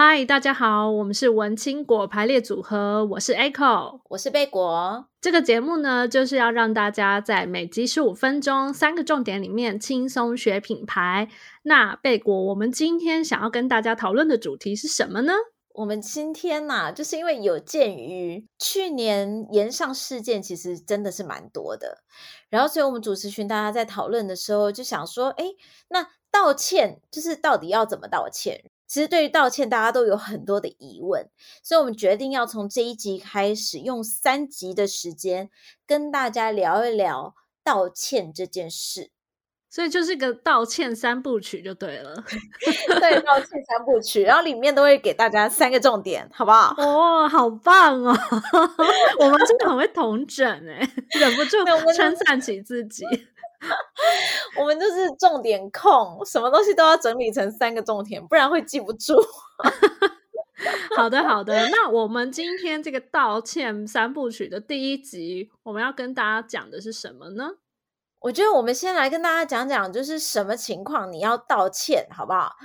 嗨，大家好，我们是文青果排列组合，我是 Echo，我是贝果。这个节目呢，就是要让大家在每集十五分钟三个重点里面轻松学品牌。那贝果，我们今天想要跟大家讨论的主题是什么呢？我们今天呐、啊，就是因为有鉴于去年延上事件，其实真的是蛮多的，然后所以我们主持群大家在讨论的时候，就想说，哎，那道歉就是到底要怎么道歉？其实对于道歉，大家都有很多的疑问，所以我们决定要从这一集开始，用三集的时间跟大家聊一聊道歉这件事。所以就是个道歉三部曲就对了，对，道歉三部曲，然后里面都会给大家三个重点，好不好？哦，好棒哦！我们真的很会统整哎，忍不住称赞起自己。我们就是重点控，什么东西都要整理成三个重点，不然会记不住。好的，好的。那我们今天这个道歉三部曲的第一集，我们要跟大家讲的是什么呢？我觉得我们先来跟大家讲讲，就是什么情况你要道歉，好不好？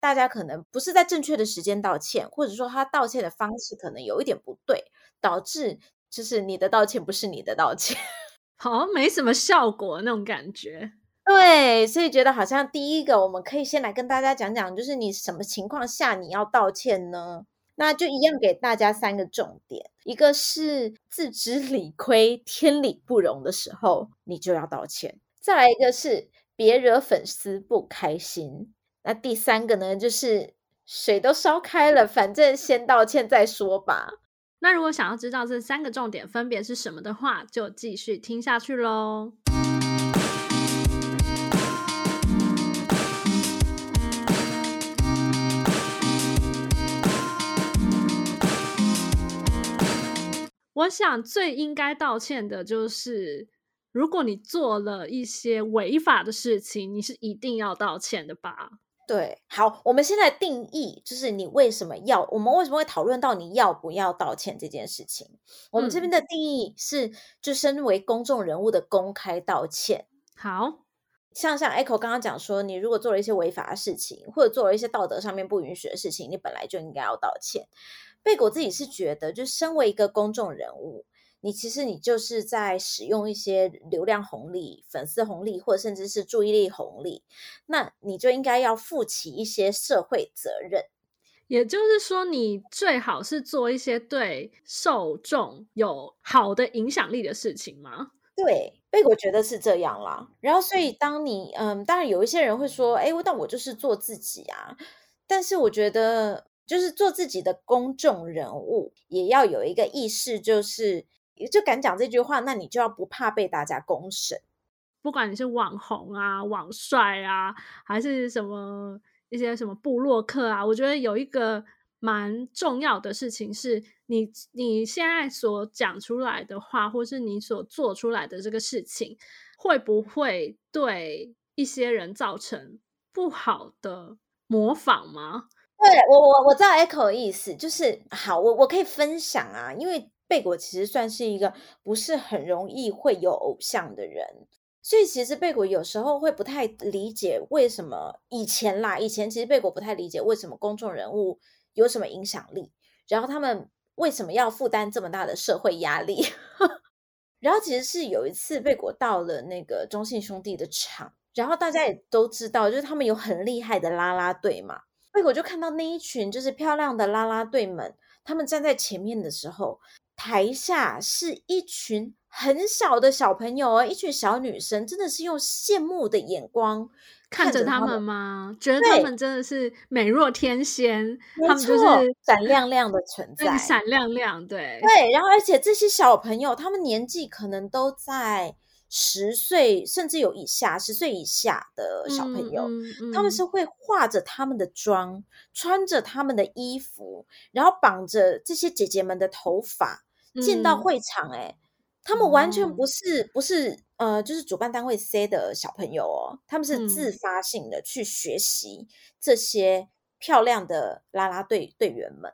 大家可能不是在正确的时间道歉，或者说他道歉的方式可能有一点不对，导致就是你的道歉不是你的道歉。好像没什么效果那种感觉，对，所以觉得好像第一个我们可以先来跟大家讲讲，就是你什么情况下你要道歉呢？那就一样给大家三个重点，一个是自知理亏、天理不容的时候，你就要道歉；再来一个是别惹粉丝不开心；那第三个呢，就是水都烧开了，反正先道歉再说吧。那如果想要知道这三个重点分别是什么的话，就继续听下去喽。我想最应该道歉的就是，如果你做了一些违法的事情，你是一定要道歉的吧？对，好，我们现在定义就是你为什么要，我们为什么会讨论到你要不要道歉这件事情？嗯、我们这边的定义是，就身为公众人物的公开道歉。好，像像 Echo 刚刚讲说，你如果做了一些违法的事情，或者做了一些道德上面不允许的事情，你本来就应该要道歉。贝果自己是觉得，就身为一个公众人物。你其实你就是在使用一些流量红利、粉丝红利，或者甚至是注意力红利，那你就应该要负起一些社会责任。也就是说，你最好是做一些对受众有好的影响力的事情吗？对，贝果觉得是这样啦。然后，所以当你嗯，当然有一些人会说，哎，但我就是做自己啊。但是我觉得，就是做自己的公众人物，也要有一个意识，就是。就敢讲这句话，那你就要不怕被大家公审。不管你是网红啊、网帅啊，还是什么一些什么部落客啊，我觉得有一个蛮重要的事情是你你现在所讲出来的话，或是你所做出来的这个事情，会不会对一些人造成不好的模仿吗？对，我我我知道 Echo 的意思，就是好，我我可以分享啊，因为。贝果其实算是一个不是很容易会有偶像的人，所以其实贝果有时候会不太理解为什么以前啦，以前其实贝果不太理解为什么公众人物有什么影响力，然后他们为什么要负担这么大的社会压力。然后其实是有一次贝果到了那个中信兄弟的场，然后大家也都知道，就是他们有很厉害的啦啦队嘛，贝果就看到那一群就是漂亮的啦啦队们，他们站在前面的时候。台下是一群很小的小朋友哦，一群小女生，真的是用羡慕的眼光看着他们吗？觉得他们真的是美若天仙，他们就是闪亮亮的存在，闪亮亮，对对。然后，而且这些小朋友，他们年纪可能都在十岁，甚至有以下十岁以下的小朋友，嗯嗯嗯、他们是会化着他们的妆，穿着他们的衣服，然后绑着这些姐姐们的头发。进到会场，欸，诶他们完全不是、嗯、不是呃，就是主办单位 C 的小朋友哦，他们是自发性的去学习这些漂亮的啦啦队队员们。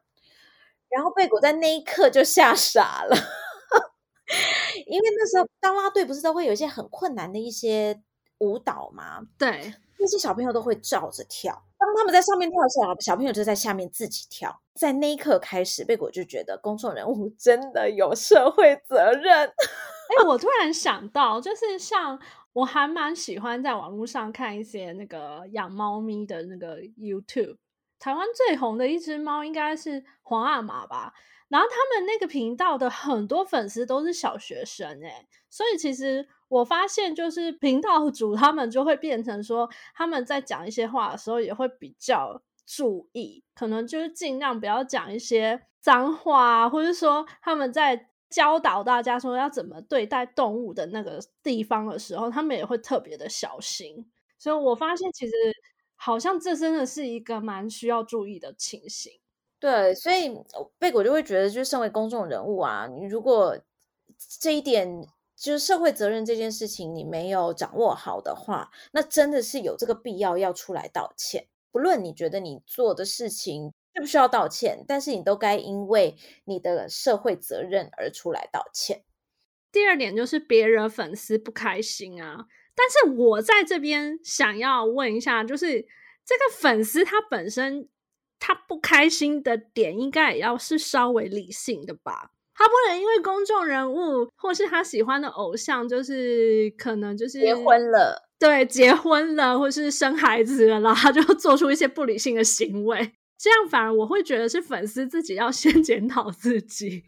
然后贝果在那一刻就吓傻了，因为那时候当啦队不是都会有一些很困难的一些舞蹈吗？对，那些小朋友都会照着跳。当他们在上面跳的时候，小朋友就在下面自己跳。在那一刻开始，贝果就觉得公众人物 真的有社会责任。哎，我突然想到，就是像我还蛮喜欢在网络上看一些那个养猫咪的那个 YouTube。台湾最红的一只猫应该是皇阿玛吧。然后他们那个频道的很多粉丝都是小学生诶，所以其实我发现就是频道主他们就会变成说，他们在讲一些话的时候也会比较注意，可能就是尽量不要讲一些脏话，或者说他们在教导大家说要怎么对待动物的那个地方的时候，他们也会特别的小心。所以我发现其实好像这真的是一个蛮需要注意的情形。对，所以贝果就会觉得，就身为公众人物啊，你如果这一点就是社会责任这件事情你没有掌握好的话，那真的是有这个必要要出来道歉。不论你觉得你做的事情需不需要道歉，但是你都该因为你的社会责任而出来道歉。第二点就是别惹粉丝不开心啊，但是我在这边想要问一下，就是这个粉丝他本身。他不开心的点应该也要是稍微理性的吧，他不能因为公众人物或是他喜欢的偶像，就是可能就是结婚了，对，结婚了或是生孩子了，然后他就做出一些不理性的行为。这样反而我会觉得是粉丝自己要先 检讨自己。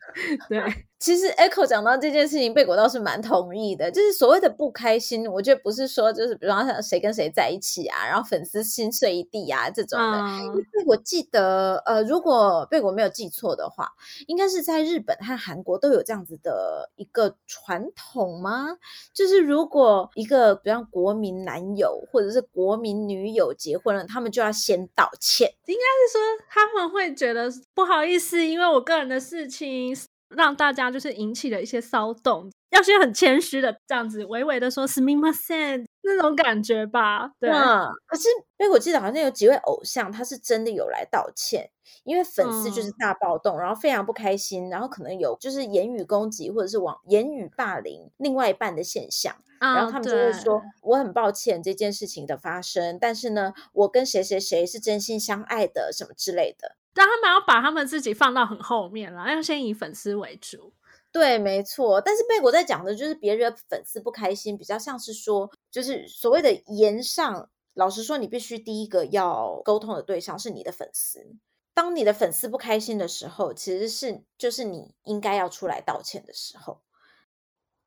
对，其实 Echo 讲到这件事情，贝果倒是蛮同意的。就是所谓的不开心，我觉得不是说就是比方说谁跟谁在一起啊，然后粉丝心碎一地啊这种的。嗯、因为我记得，呃，如果贝果没有记错的话，应该是在日本和韩国都有这样子的一个传统吗？就是如果一个比方国民男友或者是国民女友结婚了，他们就要先道歉。应该是说。他们会觉得不好意思，因为我个人的事情让大家就是引起了一些骚动，要先很谦虚的这样子，微微的说“すみません”那种感觉吧。对，嗯、可是因为我记得好像有几位偶像，他是真的有来道歉，因为粉丝就是大暴动，嗯、然后非常不开心，然后可能有就是言语攻击或者是网言语霸凌另外一半的现象。然后他们就会说：“我很抱歉这件事情的发生，但是呢，我跟谁谁谁是真心相爱的，什么之类的。” 但他们要把他们自己放到很后面了，要先以粉丝为主。对，没错。但是贝果在讲的就是别惹粉丝不开心，比较像是说，就是所谓的言上。老实说，你必须第一个要沟通的对象是你的粉丝。当你的粉丝不开心的时候，其实是就是你应该要出来道歉的时候。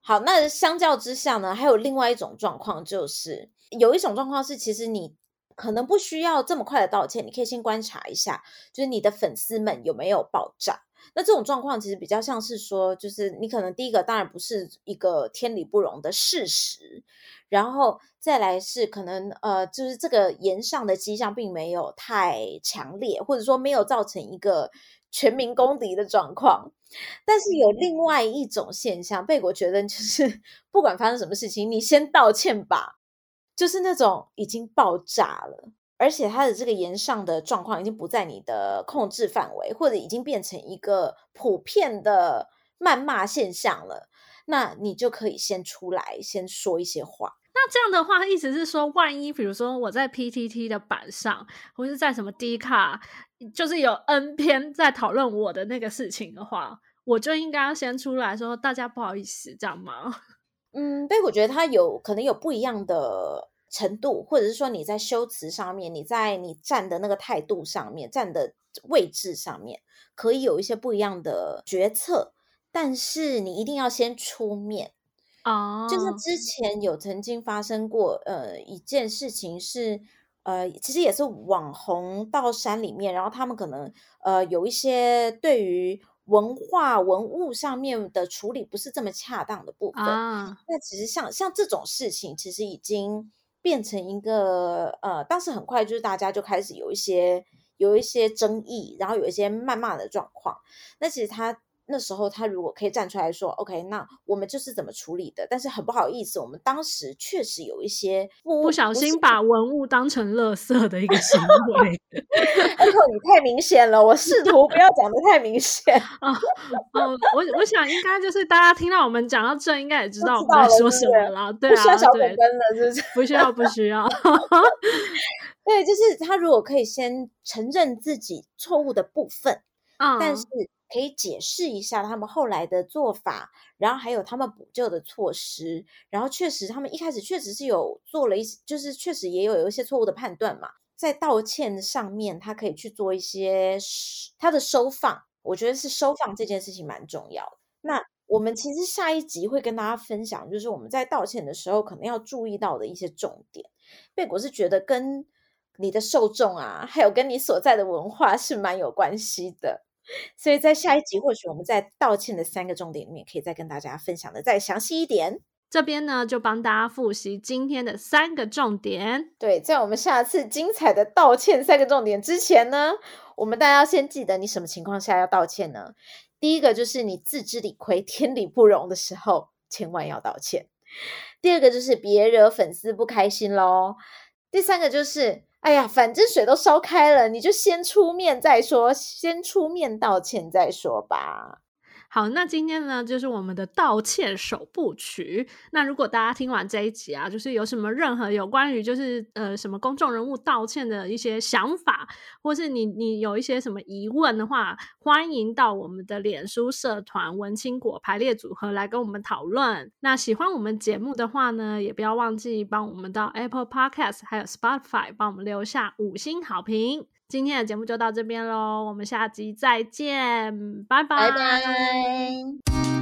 好，那相较之下呢，还有另外一种状况，就是有一种状况是，其实你可能不需要这么快的道歉，你可以先观察一下，就是你的粉丝们有没有爆炸。那这种状况其实比较像是说，就是你可能第一个当然不是一个天理不容的事实，然后再来是可能呃，就是这个言上的迹象并没有太强烈，或者说没有造成一个全民公敌的状况。但是有另外一种现象，贝果觉得就是 不管发生什么事情，你先道歉吧。就是那种已经爆炸了，而且他的这个言上的状况已经不在你的控制范围，或者已经变成一个普遍的谩骂现象了，那你就可以先出来先说一些话。那这样的话，意思是说，万一比如说我在 PTT 的板上，或是在什么 D 卡，就是有 N 篇在讨论我的那个事情的话，我就应该要先出来说，大家不好意思，这样吗？嗯，对，我觉得他有可能有不一样的程度，或者是说你在修辞上面，你在你站的那个态度上面，站的位置上面，可以有一些不一样的决策，但是你一定要先出面。哦，就是之前有曾经发生过，呃，一件事情是，呃，其实也是网红到山里面，然后他们可能，呃，有一些对于文化文物上面的处理不是这么恰当的部分。啊，那其实像像这种事情，其实已经变成一个，呃，当时很快就是大家就开始有一些有一些争议，然后有一些谩骂的状况。那其实他。那时候他如果可以站出来说，OK，那我们就是怎么处理的。但是很不好意思，我们当时确实有一些不，不小心把文物当成垃圾的一个行 为。Echo，你太明显了，我试图不要讲的太明显。哦哦，我我想应该就是大家听到我们讲到这，应该也知道我们在说什么了。对啊，不需要小本本了，是不是？不需要，不需要。对，就是他如果可以先承认自己错误的部分，嗯，但是。可以解释一下他们后来的做法，然后还有他们补救的措施，然后确实他们一开始确实是有做了一些，就是确实也有有一些错误的判断嘛，在道歉上面，他可以去做一些他的收放，我觉得是收放这件事情蛮重要的。那我们其实下一集会跟大家分享，就是我们在道歉的时候可能要注意到的一些重点。贝果是觉得跟你的受众啊，还有跟你所在的文化是蛮有关系的。所以在下一集，或许我们在道歉的三个重点里面，可以再跟大家分享的再详细一点。这边呢，就帮大家复习今天的三个重点。对，在我们下次精彩的道歉三个重点之前呢，我们大家要先记得，你什么情况下要道歉呢？第一个就是你自知理亏、天理不容的时候，千万要道歉。第二个就是别惹粉丝不开心喽。第三个就是。哎呀，反正水都烧开了，你就先出面再说，先出面道歉再说吧。好，那今天呢，就是我们的道歉首部曲。那如果大家听完这一集啊，就是有什么任何有关于就是呃什么公众人物道歉的一些想法，或是你你有一些什么疑问的话，欢迎到我们的脸书社团文青果排列组合来跟我们讨论。那喜欢我们节目的话呢，也不要忘记帮我们到 Apple Podcast 还有 Spotify 帮我们留下五星好评。今天的节目就到这边喽，我们下集再见，拜拜。拜拜。